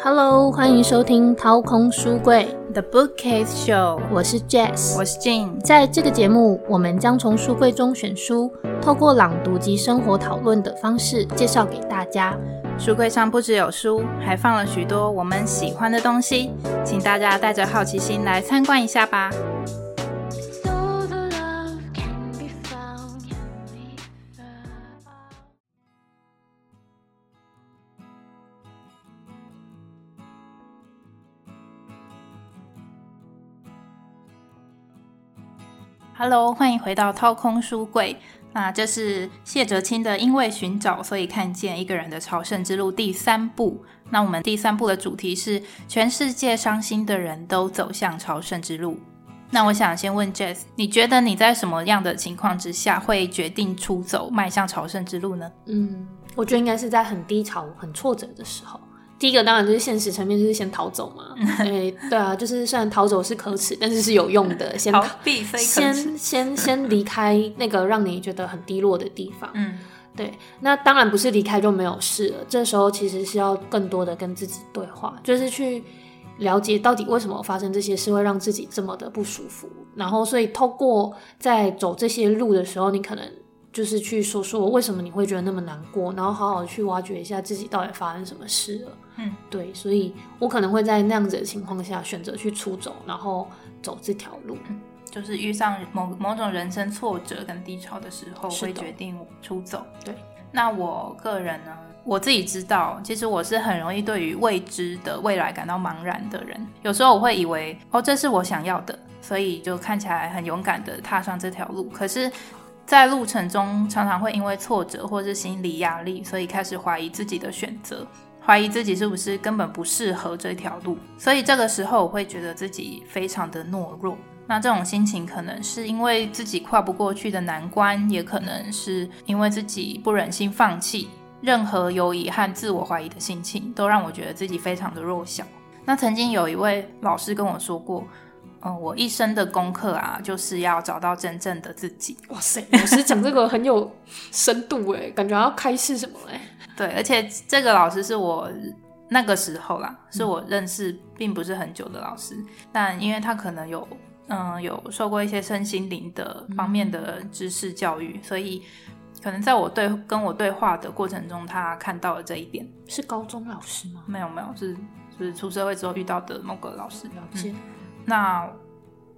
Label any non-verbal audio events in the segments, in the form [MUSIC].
Hello，欢迎收听掏空书柜 The Bookcase Show，我是 Jess，我是 Jane。在这个节目，我们将从书柜中选书，透过朗读及生活讨论的方式介绍给大家。书柜上不只有书，还放了许多我们喜欢的东西，请大家带着好奇心来参观一下吧。Hello，欢迎回到掏空书柜。那这是谢哲青的《因为寻找，所以看见一个人的朝圣之路》第三部。那我们第三部的主题是全世界伤心的人都走向朝圣之路。那我想先问 Jess，你觉得你在什么样的情况之下会决定出走，迈向朝圣之路呢？嗯，我觉得应该是在很低潮、很挫折的时候。第一个当然就是现实层面，就是先逃走嘛。对对啊，就是虽然逃走是可耻，但是是有用的。[LAUGHS] 先逃避，先先先离开那个让你觉得很低落的地方。嗯，对。那当然不是离开就没有事了。这时候其实是要更多的跟自己对话，就是去了解到底为什么发生这些事会让自己这么的不舒服。然后，所以透过在走这些路的时候，你可能。就是去说说为什么你会觉得那么难过，然后好好去挖掘一下自己到底发生什么事了。嗯，对，所以我可能会在那样子的情况下选择去出走，然后走这条路。就是遇上某某种人生挫折跟低潮的时候，会决定出走。对，那我个人呢，我自己知道，其实我是很容易对于未知的未来感到茫然的人。有时候我会以为，哦，这是我想要的，所以就看起来很勇敢的踏上这条路。可是。在路程中，常常会因为挫折或是心理压力，所以开始怀疑自己的选择，怀疑自己是不是根本不适合这条路。所以这个时候，我会觉得自己非常的懦弱。那这种心情，可能是因为自己跨不过去的难关，也可能是因为自己不忍心放弃。任何犹疑和自我怀疑的心情，都让我觉得自己非常的弱小。那曾经有一位老师跟我说过。嗯，我一生的功课啊，就是要找到真正的自己。哇塞，老师讲这个很有深度哎，感觉要开示什么哎。对，而且这个老师是我那个时候啦，是我认识并不是很久的老师，但因为他可能有嗯有受过一些身心灵的方面的知识教育，所以可能在我对跟我对话的过程中，他看到了这一点。是高中老师吗？没有没有，是是出社会之后遇到的某个老师。了解。那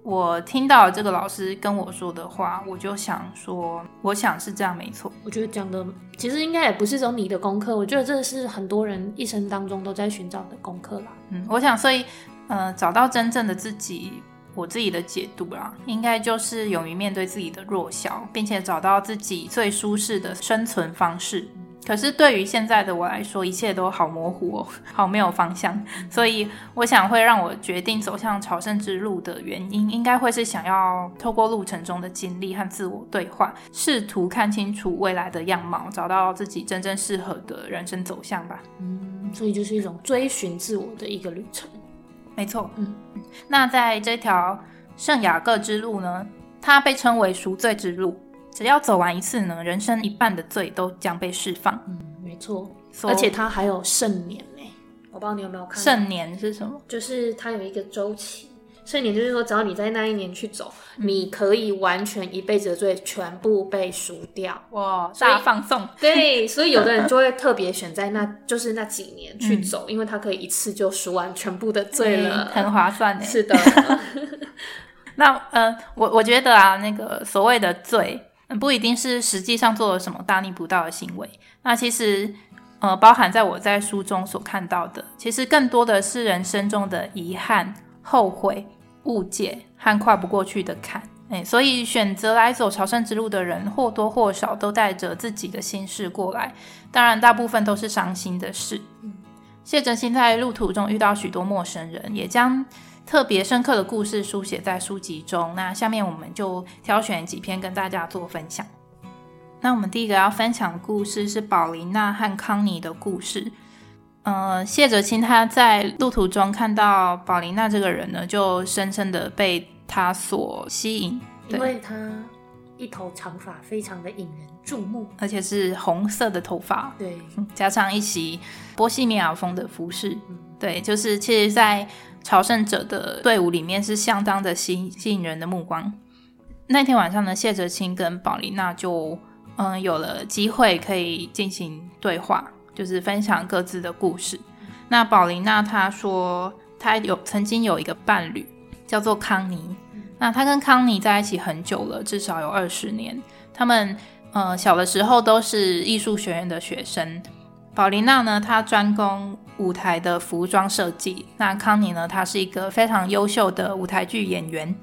我听到这个老师跟我说的话，我就想说，我想是这样没错。我觉得讲的其实应该也不是只有你的功课，我觉得这是很多人一生当中都在寻找的功课啦。嗯，我想，所以呃，找到真正的自己，我自己的解读啦，应该就是勇于面对自己的弱小，并且找到自己最舒适的生存方式。可是对于现在的我来说，一切都好模糊哦，[LAUGHS] 好没有方向。所以我想会让我决定走向朝圣之路的原因，应该会是想要透过路程中的经历和自我对话，试图看清楚未来的样貌，找到自己真正适合的人生走向吧。嗯，所以就是一种追寻自我的一个旅程。没错。嗯，那在这条圣雅各之路呢，它被称为赎罪之路。只要走完一次呢，人生一半的罪都将被释放。嗯，没错，而且它还有圣年呢。我不知道你有没有看。圣年是什么？就是它有一个周期。圣年就是说，只要你在那一年去走，你可以完全一辈子的罪全部被赎掉。哇，大放送。对，[LAUGHS] 所以有的人就会特别选在那，就是那几年去走，因为他可以一次就赎完全部的罪了，很划算呢。是的。[LAUGHS] 那呃，我我觉得啊，那个所谓的罪。不一定是实际上做了什么大逆不道的行为，那其实，呃，包含在我在书中所看到的，其实更多的是人生中的遗憾、后悔、误解和跨不过去的坎。哎，所以选择来走朝圣之路的人，或多或少都带着自己的心事过来，当然大部分都是伤心的事。谢真心在路途中遇到许多陌生人，也将。特别深刻的故事书写在书籍中。那下面我们就挑选几篇跟大家做分享。那我们第一个要分享的故事是宝琳娜和康妮的故事。呃，谢哲清他在路途中看到宝琳娜这个人呢，就深深的被他所吸引，因为他一头长发非常的引人注目，而且是红色的头发，对，加上一袭波西米亚风的服饰。对，就是其实，在朝圣者的队伍里面是相当的吸吸引人的目光。那天晚上呢，谢哲青跟宝琳娜就嗯有了机会可以进行对话，就是分享各自的故事。那宝琳娜她说，她有曾经有一个伴侣叫做康妮，那她跟康妮在一起很久了，至少有二十年。他们呃小的时候都是艺术学院的学生。宝琳娜呢，她专攻舞台的服装设计。那康妮呢，她是一个非常优秀的舞台剧演员。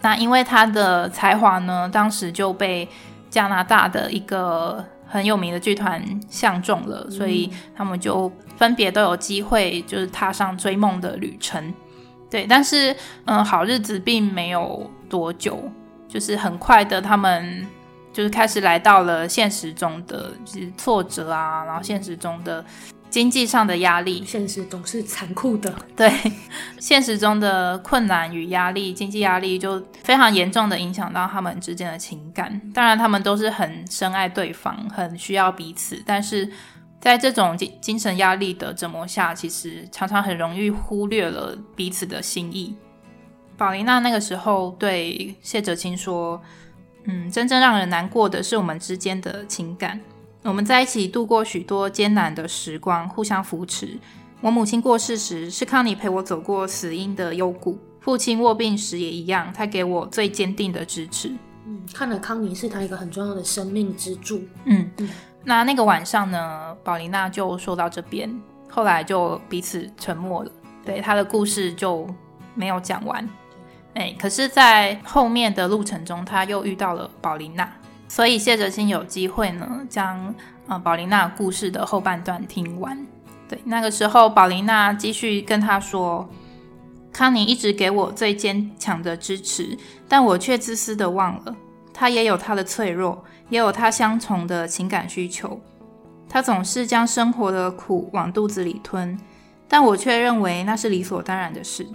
那因为她的才华呢，当时就被加拿大的一个很有名的剧团相中了，所以他们就分别都有机会，就是踏上追梦的旅程。对，但是嗯，好日子并没有多久，就是很快的，他们。就是开始来到了现实中的就是挫折啊，然后现实中的经济上的压力，现实总是残酷的。对，[LAUGHS] 现实中的困难与压力，经济压力就非常严重的影响到他们之间的情感。当然，他们都是很深爱对方，很需要彼此，但是在这种精精神压力的折磨下，其实常常很容易忽略了彼此的心意。宝琳娜那个时候对谢哲青说。嗯，真正让人难过的是我们之间的情感。我们在一起度过许多艰难的时光，互相扶持。我母亲过世时，是康妮陪我走过死因的幽谷；父亲卧病时也一样，他给我最坚定的支持。嗯，看了康妮是他一个很重要的生命支柱。嗯嗯。那那个晚上呢，宝琳娜就说到这边，后来就彼此沉默了。对，他的故事就没有讲完。哎，可是，在后面的路程中，他又遇到了宝琳娜，所以谢哲青有机会呢，将呃宝琳娜故事的后半段听完。对，那个时候，宝琳娜继续跟他说：“康妮一直给我最坚强的支持，但我却自私的忘了，她也有她的脆弱，也有她相同的情感需求。她总是将生活的苦往肚子里吞，但我却认为那是理所当然的事。”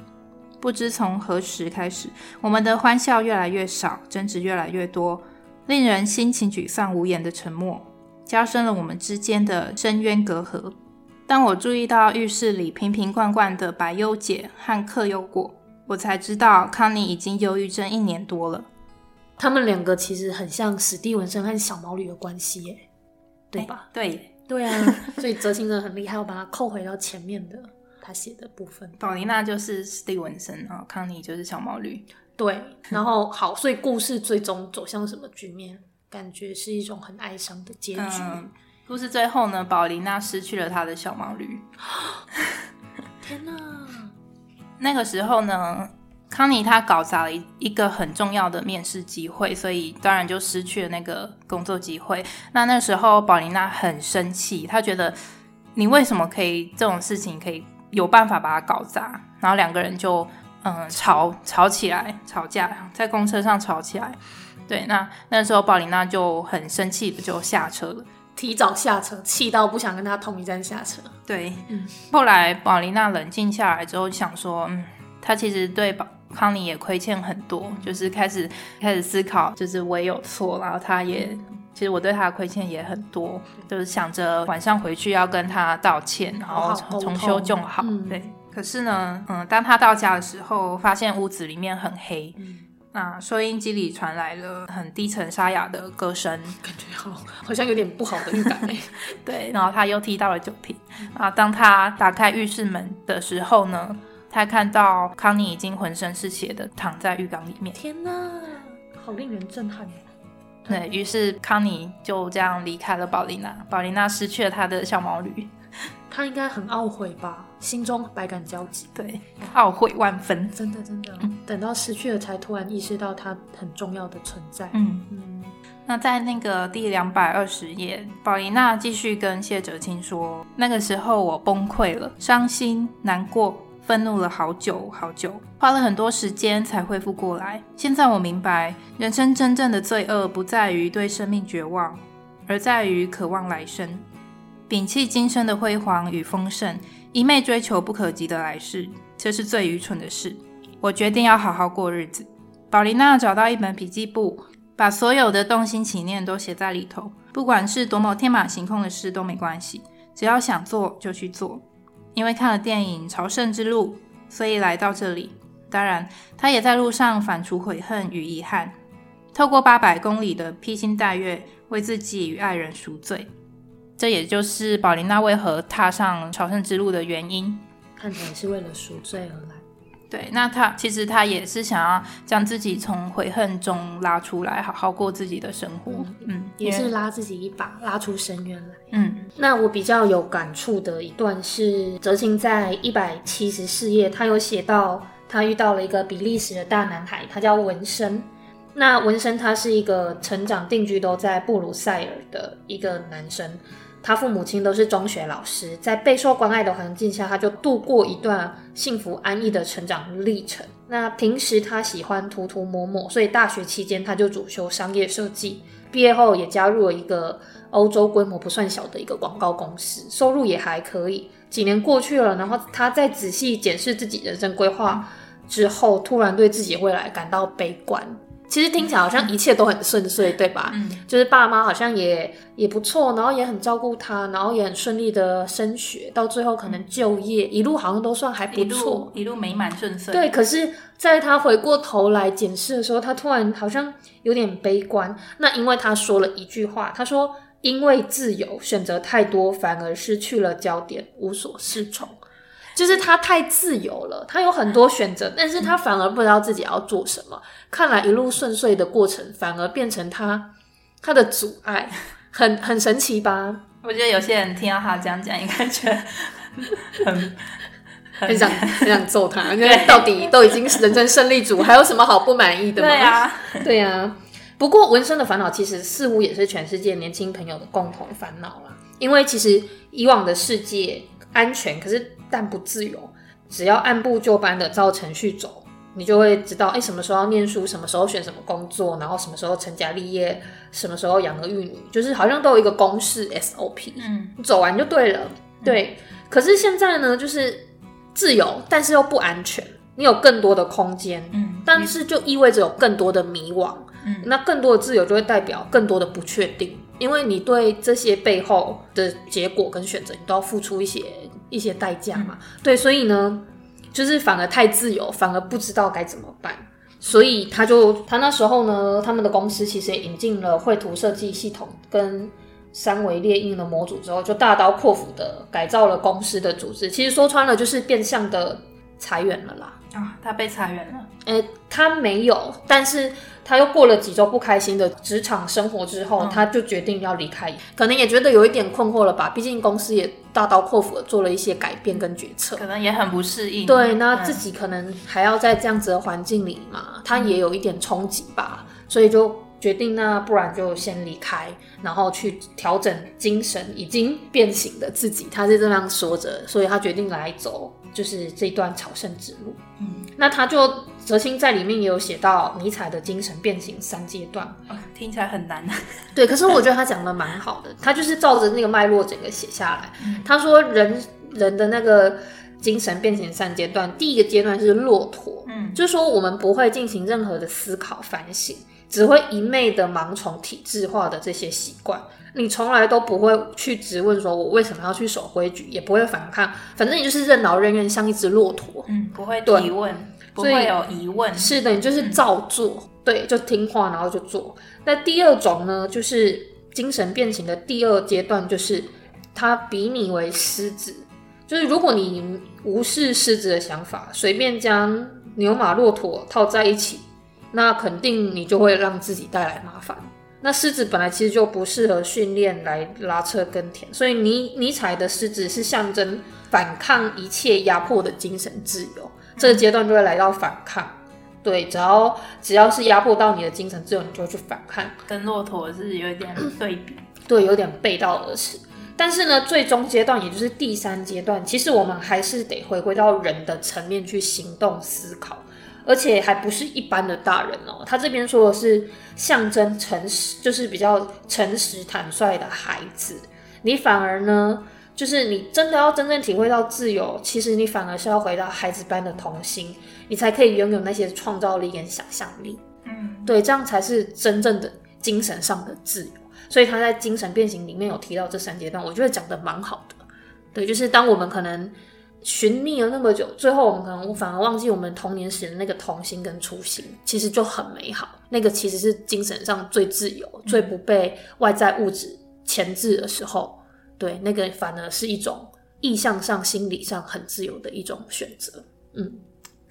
不知从何时开始，我们的欢笑越来越少，争执越来越多，令人心情沮丧、无言的沉默，加深了我们之间的深渊隔阂。当我注意到浴室里瓶瓶罐罐的白优解和克优果，我才知道康妮已经忧郁症一年多了。他们两个其实很像史蒂文森和小毛驴的关系，耶，对吧？对，对啊，所以泽清真的很厉害，我把它扣回到前面的。他写的部分，[LAUGHS] 宝琳娜就是史蒂文森啊，康妮就是小毛驴。对，然后好，所以故事最终走向什么局面？感觉是一种很哀伤的结局。故事最后呢，宝琳娜失去了她的小毛驴。[GASPS] 天哪！那个时候呢，康妮她搞砸了一一个很重要的面试机会，所以当然就失去了那个工作机会。那那时候宝琳娜很生气，她觉得你为什么可以这种事情可以？有办法把它搞砸，然后两个人就嗯吵吵起来，吵架在公车上吵起来。对，那那时候宝琳娜就很生气的就下车了，提早下车，气到不想跟他同一站下车。对，嗯。后来宝琳娜冷静下来之后，想说，嗯，她其实对宝康妮也亏欠很多，就是开始开始思考，就是我也有错，然后她也。其实我对他的亏欠也很多，就是想着晚上回去要跟他道歉，然后重修就好。对，可是呢，嗯，当他到家的时候，发现屋子里面很黑，那收音机里传来了很低沉沙哑的歌声，感觉好好像有点不好的预感。[LAUGHS] 对，然后他又踢到了酒瓶。啊，当他打开浴室门的时候呢，他看到康妮已经浑身是血的躺在浴缸里面。天哪，好令人震撼。对于是，康妮就这样离开了宝琳娜，宝琳娜失去了她的小毛驴，她应该很懊悔吧，心中百感交集，对，懊悔万分，真的真的，等到失去了，才突然意识到它很重要的存在。嗯。嗯，那在那个第两百二十页，宝琳娜继续跟谢哲青说，那个时候我崩溃了，伤心难过。愤怒了好久好久，花了很多时间才恢复过来。现在我明白，人生真正的罪恶不在于对生命绝望，而在于渴望来生，摒弃今生的辉煌与丰盛，一昧追求不可及的来世，这是最愚蠢的事。我决定要好好过日子。宝琳娜找到一本笔记簿，把所有的动心起念都写在里头，不管是多么天马行空的事都没关系，只要想做就去做。因为看了电影《朝圣之路》，所以来到这里。当然，他也在路上反刍悔恨与遗憾，透过八百公里的披星戴月，为自己与爱人赎罪。这也就是宝琳娜为何踏上朝圣之路的原因。看起来是为了赎罪而来。对，那他其实他也是想要将自己从悔恨中拉出来，好好过自己的生活。嗯，也是拉自己一把，拉出深渊来。嗯，那我比较有感触的一段是哲青在一百七十四页，他有写到他遇到了一个比利时的大男孩，他叫文生。那文生他是一个成长定居都在布鲁塞尔的一个男生。他父母亲都是中学老师，在备受关爱的环境下，他就度过一段幸福安逸的成长历程。那平时他喜欢涂涂抹抹，所以大学期间他就主修商业设计。毕业后也加入了一个欧洲规模不算小的一个广告公司，收入也还可以。几年过去了，然后他在仔细检视自己人生规划之后，突然对自己未来感到悲观。其实听起来好像一切都很顺遂，对吧？嗯，就是爸妈好像也也不错，然后也很照顾他，然后也很顺利的升学，到最后可能就业，一路好像都算还不错，一路美满顺遂。对，可是在他回过头来检视的时候，他突然好像有点悲观。那因为他说了一句话，他说：“因为自由选择太多，反而失去了焦点，无所适从。”就是他太自由了，他有很多选择，但是他反而不知道自己要做什么。看来一路顺遂的过程，反而变成他他的阻碍，很很神奇吧？我觉得有些人听到他这样讲，应该觉得很很想很想揍他，[LAUGHS] 因为到底都已经是人生胜利组，还有什么好不满意的吗？对呀，[LAUGHS] 对呀。不过纹身的烦恼，其实似乎也是全世界年轻朋友的共同烦恼了，因为其实以往的世界安全，可是。但不自由，只要按部就班的照程序走，你就会知道，哎，什么时候要念书，什么时候选什么工作，然后什么时候成家立业，什么时候养儿育女，就是好像都有一个公式 SOP，嗯，走完就对了。对，可是现在呢，就是自由，但是又不安全，你有更多的空间，嗯，但是就意味着有更多的迷惘，嗯，那更多的自由就会代表更多的不确定，因为你对这些背后的结果跟选择，你都要付出一些。一些代价嘛，对，所以呢，就是反而太自由，反而不知道该怎么办，所以他就他那时候呢，他们的公司其实也引进了绘图设计系统跟三维列印的模组之后，就大刀阔斧的改造了公司的组织。其实说穿了，就是变相的裁员了啦。啊，他被裁员了？诶，他没有，但是。他又过了几周不开心的职场生活之后，他就决定要离开，可能也觉得有一点困惑了吧。毕竟公司也大刀阔斧的做了一些改变跟决策，可能也很不适应。对，那自己可能还要在这样子的环境里嘛，他也有一点冲击吧，所以就决定那不然就先离开，然后去调整精神已经变形的自己。他是这样说着，所以他决定来走。就是这段朝圣之路，嗯，那他就泽青在里面也有写到尼采的精神变形三阶段，听起来很难。[LAUGHS] 对，可是我觉得他讲的蛮好的，他就是照着那个脉络整个写下来。他说人人的那个精神变形三阶段，第一个阶段是骆驼，嗯，就是说我们不会进行任何的思考反省，只会一昧的盲从体制化的这些习惯。你从来都不会去质问说，我为什么要去守规矩，也不会反抗，反正你就是任劳任怨，像一只骆驼，嗯，不会提问，不会有疑问，是的，你就是照做，对，就听话，然后就做。那第二种呢，就是精神变形的第二阶段，就是他比你为狮子，就是如果你无视狮子的想法，随便将牛马骆驼套在一起，那肯定你就会让自己带来麻烦。那狮子本来其实就不适合训练来拉车耕田，所以尼尼采的狮子是象征反抗一切压迫的精神自由。这个阶段就会来到反抗，对，只要只要是压迫到你的精神自由，你就会去反抗。跟骆驼是有点对比，对，有点背道而驰。但是呢，最终阶段也就是第三阶段，其实我们还是得回归到人的层面去行动思考。而且还不是一般的大人哦，他这边说的是象征诚实，就是比较诚实坦率的孩子。你反而呢，就是你真的要真正体会到自由，其实你反而是要回到孩子般的童心，你才可以拥有那些创造力跟想象力。嗯，对，这样才是真正的精神上的自由。所以他在精神变形里面有提到这三阶段，我觉得讲的蛮好的。对，就是当我们可能。寻觅了那么久，最后我们可能反而忘记我们童年时的那个童心跟初心，其实就很美好。那个其实是精神上最自由、最不被外在物质牵制的时候。对，那个反而是一种意向上、心理上很自由的一种选择。嗯。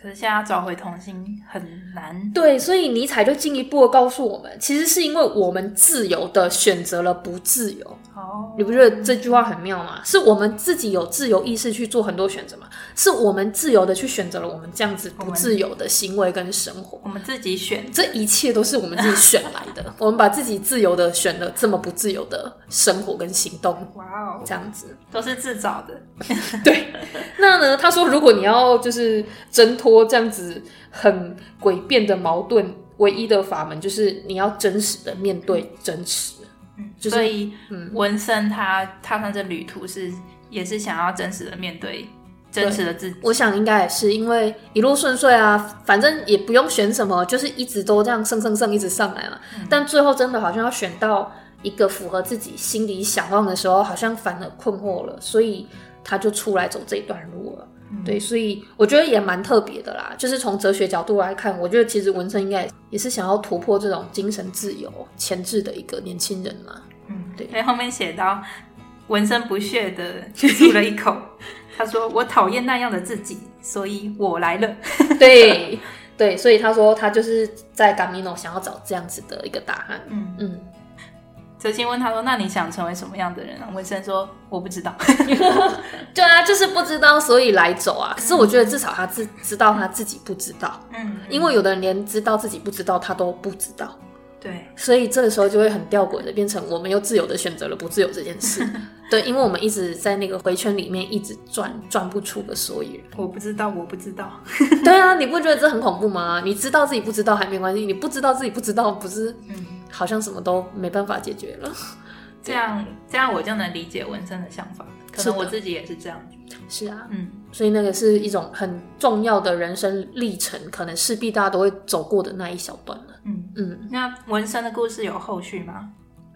可是现在找回童心很难。对，所以尼采就进一步的告诉我们，其实是因为我们自由的选择了不自由。哦，你不觉得这句话很妙吗？是我们自己有自由意识去做很多选择吗？是我们自由的去选择了我们这样子不自由的行为跟生活。我们自己选，这一切都是我们自己选来的。[LAUGHS] 我们把自己自由的选了这么不自由的生活跟行动。哇哦，这样子都是自找的。[LAUGHS] 对，那呢？他说，如果你要就是挣脱。这样子很诡辩的矛盾，唯一的法门就是你要真实的面对真实。嗯，所以文森他踏上这旅途是也是想要真实的面对真实的自己。我想应该也是因为一路顺遂啊，反正也不用选什么，就是一直都这样升升升一直上来了。但最后真的好像要选到一个符合自己心里想望的时候，好像反而困惑了，所以他就出来走这一段路了。对，所以我觉得也蛮特别的啦。就是从哲学角度来看，我觉得其实文森应该也是想要突破这种精神自由前置的一个年轻人嘛。嗯，对。在后面写到，文森不屑的吐了一口，[LAUGHS] 他说：“我讨厌那样的自己，所以我来了。[LAUGHS] ”对，对，所以他说他就是在 Gamino 想要找这样子的一个答案。嗯嗯。泽清问他说：“那你想成为什么样的人？”文森说：“我不知道。[LAUGHS] ”对啊，就是不知道，所以来走啊。可是我觉得至少他自知道他自己不知道。嗯，因为有的人连知道自己不知道他都不知道。对，所以这个时候就会很吊诡的变成我们又自由的选择了不自由这件事。[LAUGHS] 对，因为我们一直在那个回圈里面一直转，转不出个所以然。我不知道，我不知道。对啊，你不觉得这很恐怖吗？你知道自己不知道还没关系，你不知道自己不知道不是？嗯。好像什么都没办法解决了，[LAUGHS] 这样这样我就能理解文森的想法，可能我自己也是这样。是啊，嗯，所以那个是一种很重要的人生历程，可能势必大家都会走过的那一小段了。嗯嗯，那文森的故事有后续吗？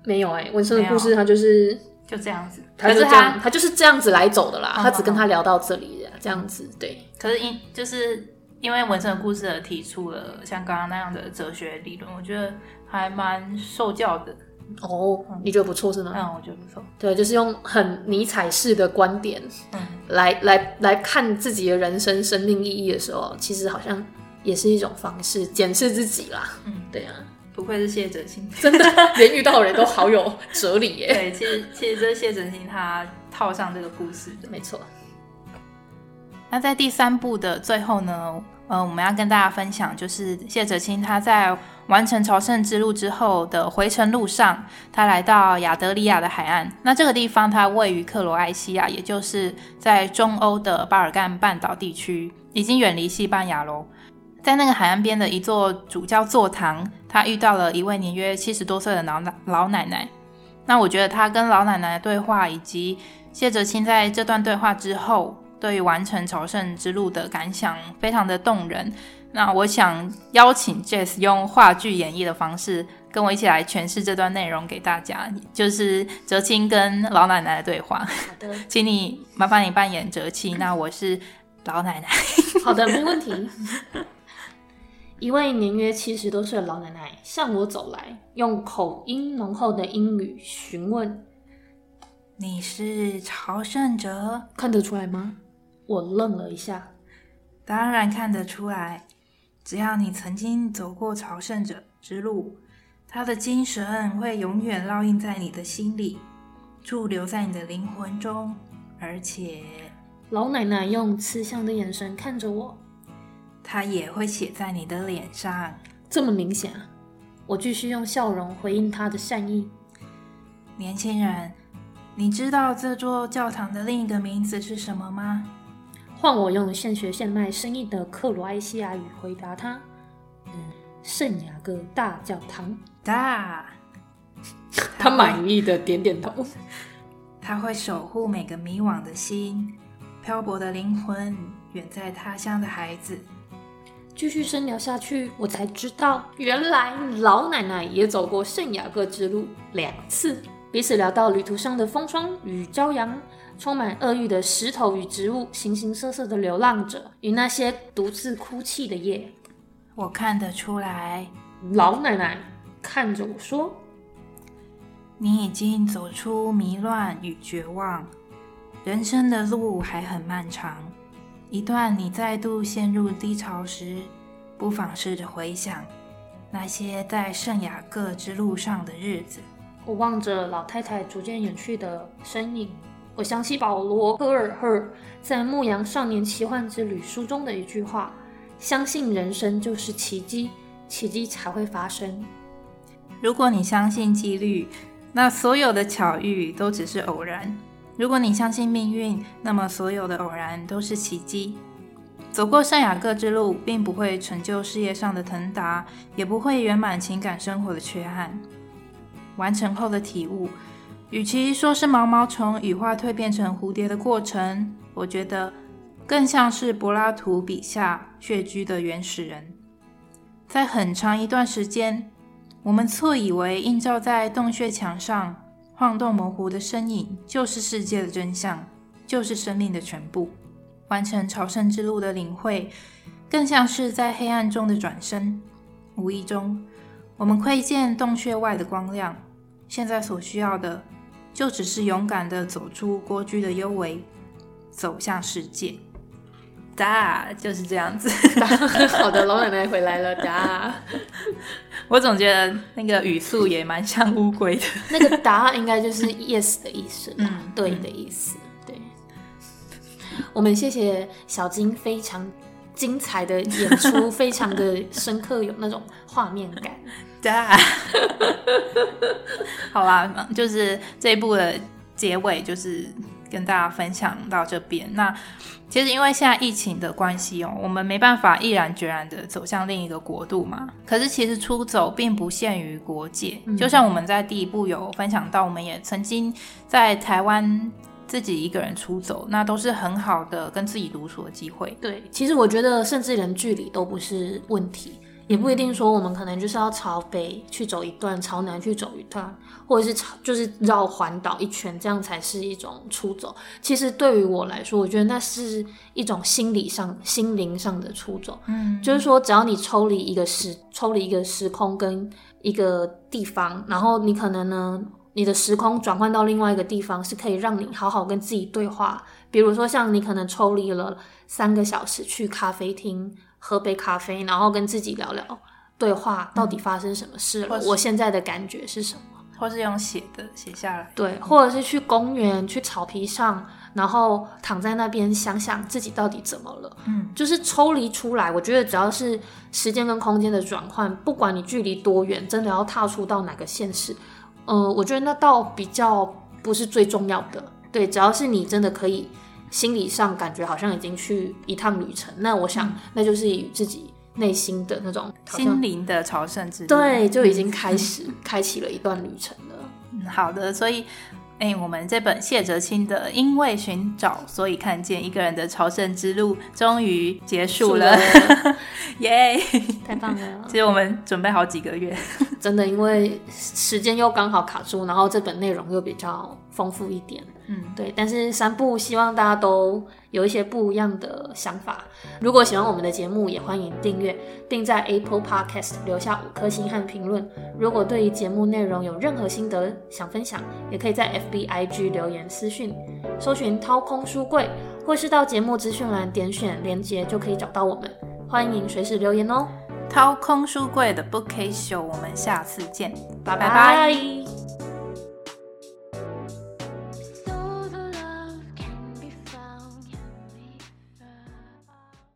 没有哎，文森的故事他就是就这样子，他是这样，他就是这样子来走的啦。他只跟他聊到这里，这样子对。可是因就是因为文森的故事而提出了像刚刚那样的哲学理论，我觉得。还蛮受教的哦，你觉得不错是吗？嗯，我觉得不错。对，就是用很尼采式的观点，嗯，来来来看自己的人生、生命意义的时候，其实好像也是一种方式检视自己啦。嗯，对啊，不愧是谢哲清，真的 [LAUGHS] 连遇到人都好有哲理耶。对，其实其实这谢哲清他套上这个故事的，没错。那在第三部的最后呢？呃，我们要跟大家分享，就是谢哲清他在完成朝圣之路之后的回程路上，他来到亚德里亚的海岸。那这个地方它位于克罗埃西亚，也就是在中欧的巴尔干半岛地区，已经远离西班牙喽。在那个海岸边的一座主教座堂，他遇到了一位年约七十多岁的老老奶奶。那我觉得他跟老奶奶的对话，以及谢哲清在这段对话之后。对于完成朝圣之路的感想非常的动人。那我想邀请 Jess 用话剧演绎的方式，跟我一起来诠释这段内容给大家，就是哲青跟老奶奶的对话。好的，[LAUGHS] 请你麻烦你扮演哲青，那我是老奶奶。好的，没问题。一位年约七十多岁的老奶奶向我走来，用口音浓厚的英语询问：“你是朝圣者？看得出来吗？”我愣了一下，当然看得出来。只要你曾经走过朝圣者之路，他的精神会永远烙印在你的心里，驻留在你的灵魂中。而且，老奶奶用慈祥的眼神看着我，他也会写在你的脸上。这么明显啊！我继续用笑容回应他的善意。年轻人，你知道这座教堂的另一个名字是什么吗？换我用现学现卖生意的克罗埃西亚语回答他：“嗯，圣雅各大教堂。”大，[LAUGHS] 他满意的点点头。[LAUGHS] 他会守护每个迷惘的心、漂泊的灵魂、远在他乡的孩子。继续深聊下去，我才知道，原来老奶奶也走过圣雅各之路两次。彼此聊到旅途上的风霜与朝阳。充满恶欲的石头与植物，形形色色的流浪者与那些独自哭泣的夜。我看得出来，老奶奶看着我说：“你已经走出迷乱与绝望，人生的路还很漫长。一段你再度陷入低潮时，不妨试着回想那些在圣雅各之路上的日子。”我望着老太太逐渐远去的身影，我想起保罗·戈尔赫在《牧羊少年奇幻之旅》书中的一句话：“相信人生就是奇迹，奇迹才会发生。”如果你相信几率，那所有的巧遇都只是偶然；如果你相信命运，那么所有的偶然都是奇迹。走过圣雅各之路，并不会成就事业上的腾达，也不会圆满情感生活的缺憾。完成后的体悟，与其说是毛毛虫羽化蜕变成蝴蝶的过程，我觉得更像是柏拉图笔下穴居的原始人。在很长一段时间，我们错以为映照在洞穴墙上晃动模糊的身影就是世界的真相，就是生命的全部。完成朝圣之路的领会，更像是在黑暗中的转身。无意中，我们窥见洞穴外的光亮。现在所需要的，就只是勇敢的走出蜗居的幽围，走向世界。哒，就是这样子。[LAUGHS] 好的，老奶奶回来了。哒，[LAUGHS] 我总觉得那个语速也蛮像乌龟的。那个答应该就是 yes 的意思，嗯，对的意思。对，我们谢谢小金非常精彩的演出，[LAUGHS] 非常的深刻，有那种画面感。[LAUGHS] 好啦，就是这一部的结尾，就是跟大家分享到这边。那其实因为现在疫情的关系哦，我们没办法毅然决然的走向另一个国度嘛。可是其实出走并不限于国界，就像我们在第一部有分享到，我们也曾经在台湾自己一个人出走，那都是很好的跟自己独处的机会。对，其实我觉得甚至连距离都不是问题。也不一定说我们可能就是要朝北去走一段，朝南去走一段，或者是朝就是绕环岛一圈，这样才是一种出走。其实对于我来说，我觉得那是一种心理上、心灵上的出走。嗯，就是说只要你抽离一个时、抽离一个时空跟一个地方，然后你可能呢，你的时空转换到另外一个地方，是可以让你好好跟自己对话。比如说像你可能抽离了三个小时去咖啡厅。喝杯咖啡，然后跟自己聊聊对话，到底发生什么事了？我现在的感觉是什么？或是用写的写下来？对，或者是去公园，去草皮上，然后躺在那边想想自己到底怎么了？嗯，就是抽离出来。我觉得只要是时间跟空间的转换，不管你距离多远，真的要踏出到哪个现实，呃，我觉得那倒比较不是最重要的。对，只要是你真的可以。心理上感觉好像已经去一趟旅程，那我想那就是与自己内心的那种心灵的朝圣之旅，对，就已经开始开启了一段旅程了。嗯，好的，所以。哎，我们这本谢哲青的《因为寻找，所以看见》一个人的朝圣之路终于结束了，耶！[LAUGHS] 太棒了！其实我们准备好几个月，真的，因为时间又刚好卡住，然后这本内容又比较丰富一点，嗯，对。但是三部希望大家都有一些不一样的想法。如果喜欢我们的节目，也欢迎订阅，并在 Apple Podcast 留下五颗星和评论。如果对于节目内容有任何心得想分享，也可以在 F。B I G 留言私讯，搜寻掏空书柜，或是到节目资讯栏点选连接就可以找到我们。欢迎随时留言哦！掏空书柜的 Bookcase Show，我们下次见，拜拜拜。